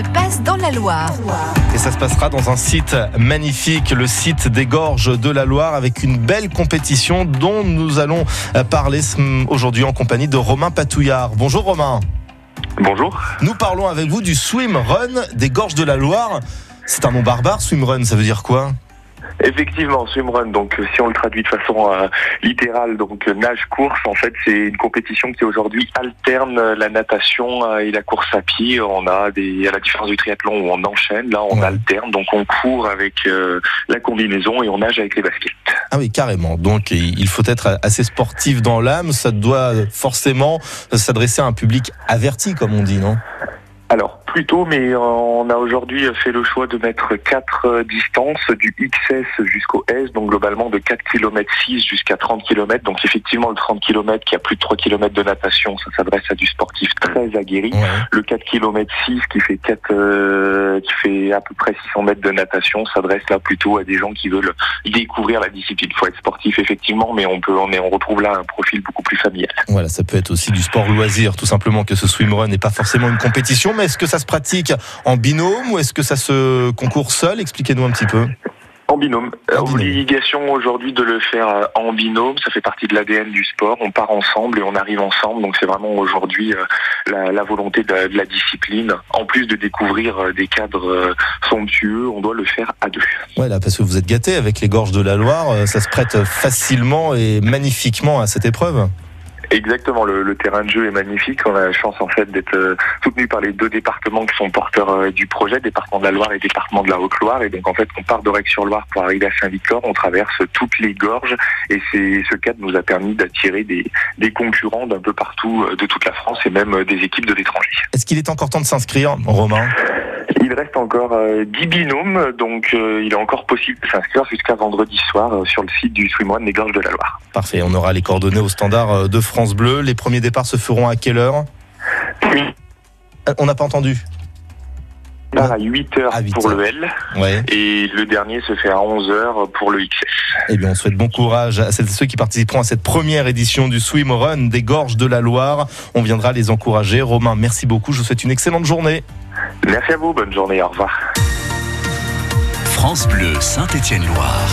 se passe dans la Loire. Et ça se passera dans un site magnifique, le site des Gorges de la Loire, avec une belle compétition dont nous allons parler aujourd'hui en compagnie de Romain Patouillard. Bonjour Romain. Bonjour. Nous parlons avec vous du swim run des Gorges de la Loire. C'est un nom barbare, swim run, ça veut dire quoi? Effectivement, swimrun, donc euh, si on le traduit de façon euh, littérale, donc euh, nage-course, en fait c'est une compétition qui aujourd'hui alterne la natation et la course à pied. On a des, à la différence du triathlon où on enchaîne, là on alterne, donc on court avec la combinaison et on nage avec les baskets. Ah oui, carrément. Donc il faut être assez sportif dans l'âme, ça doit forcément s'adresser à un public averti, comme on dit, non? Alors plutôt, mais on a aujourd'hui fait le choix de mettre quatre euh, distances du XS jusqu'au S, donc globalement de 4 km 6 jusqu'à 30 km. Donc effectivement le 30 km qui a plus de 3 km de natation, ça s'adresse à du sportif très aguerri. Le 4 km 6 qui fait 4 euh, qui fait à peu près 600 mètres de natation s'adresse là plutôt à des gens qui veulent découvrir la discipline. Il faut être sportif effectivement, mais on peut on, est, on retrouve là un profil beaucoup plus familial. Voilà, ça peut être aussi du sport loisir, tout simplement que ce swimrun n'est pas forcément une compétition, mais est-ce que ça se pratique en binôme ou est-ce que ça se concourt seul? Expliquez-nous un petit peu. En binôme. Obligation aujourd'hui de le faire euh, en binôme, ça fait partie de l'ADN du sport. On part ensemble et on arrive ensemble, donc c'est vraiment aujourd'hui euh, la, volonté de, la discipline. En plus de découvrir euh, des cadres somptueux, on doit le faire à deux. Voilà, parce que vous êtes gâté avec les gorges de la Loire, ça se prête facilement et magnifiquement à cette épreuve. Exactement, le, terrain de jeu est magnifique. On a la chance en fait d'être euh, soutenu par les deux départements qui sont porteurs euh, du projet, département de la Loire et département de la Haute-Loire. Et donc en fait, on part d'Aurec-sur-Loire pour arriver à Saint-Victor, on traverse toutes les gorges et c'est ce cadre nous a permis d'attirer des, des concurrents d'un peu partout euh, de toute la France et même des équipes de l'étranger. Est-ce qu'il est encore temps de s'inscrire, Romain? Il reste encore 10 binômes, donc il est encore possible de s'inscrire jusqu'à vendredi soir sur le site du Swimrun des Gorges de la Loire. Parfait, on aura les coordonnées au standard de France Bleu. Les premiers départs se feront à quelle heure? Oui. Euh, on n'a pas entendu. à 8h pour le L. Et le dernier se fait à 11h pour le XS. Eh bien, on souhaite bon courage à ceux qui participeront à cette première édition du Swim Run des Gorges de la Loire. On viendra les encourager. Romain, merci beaucoup. Je vous souhaite une excellente journée. Merci à vous. Bonne journée. Au revoir. France Bleu, Saint-Étienne-Loire.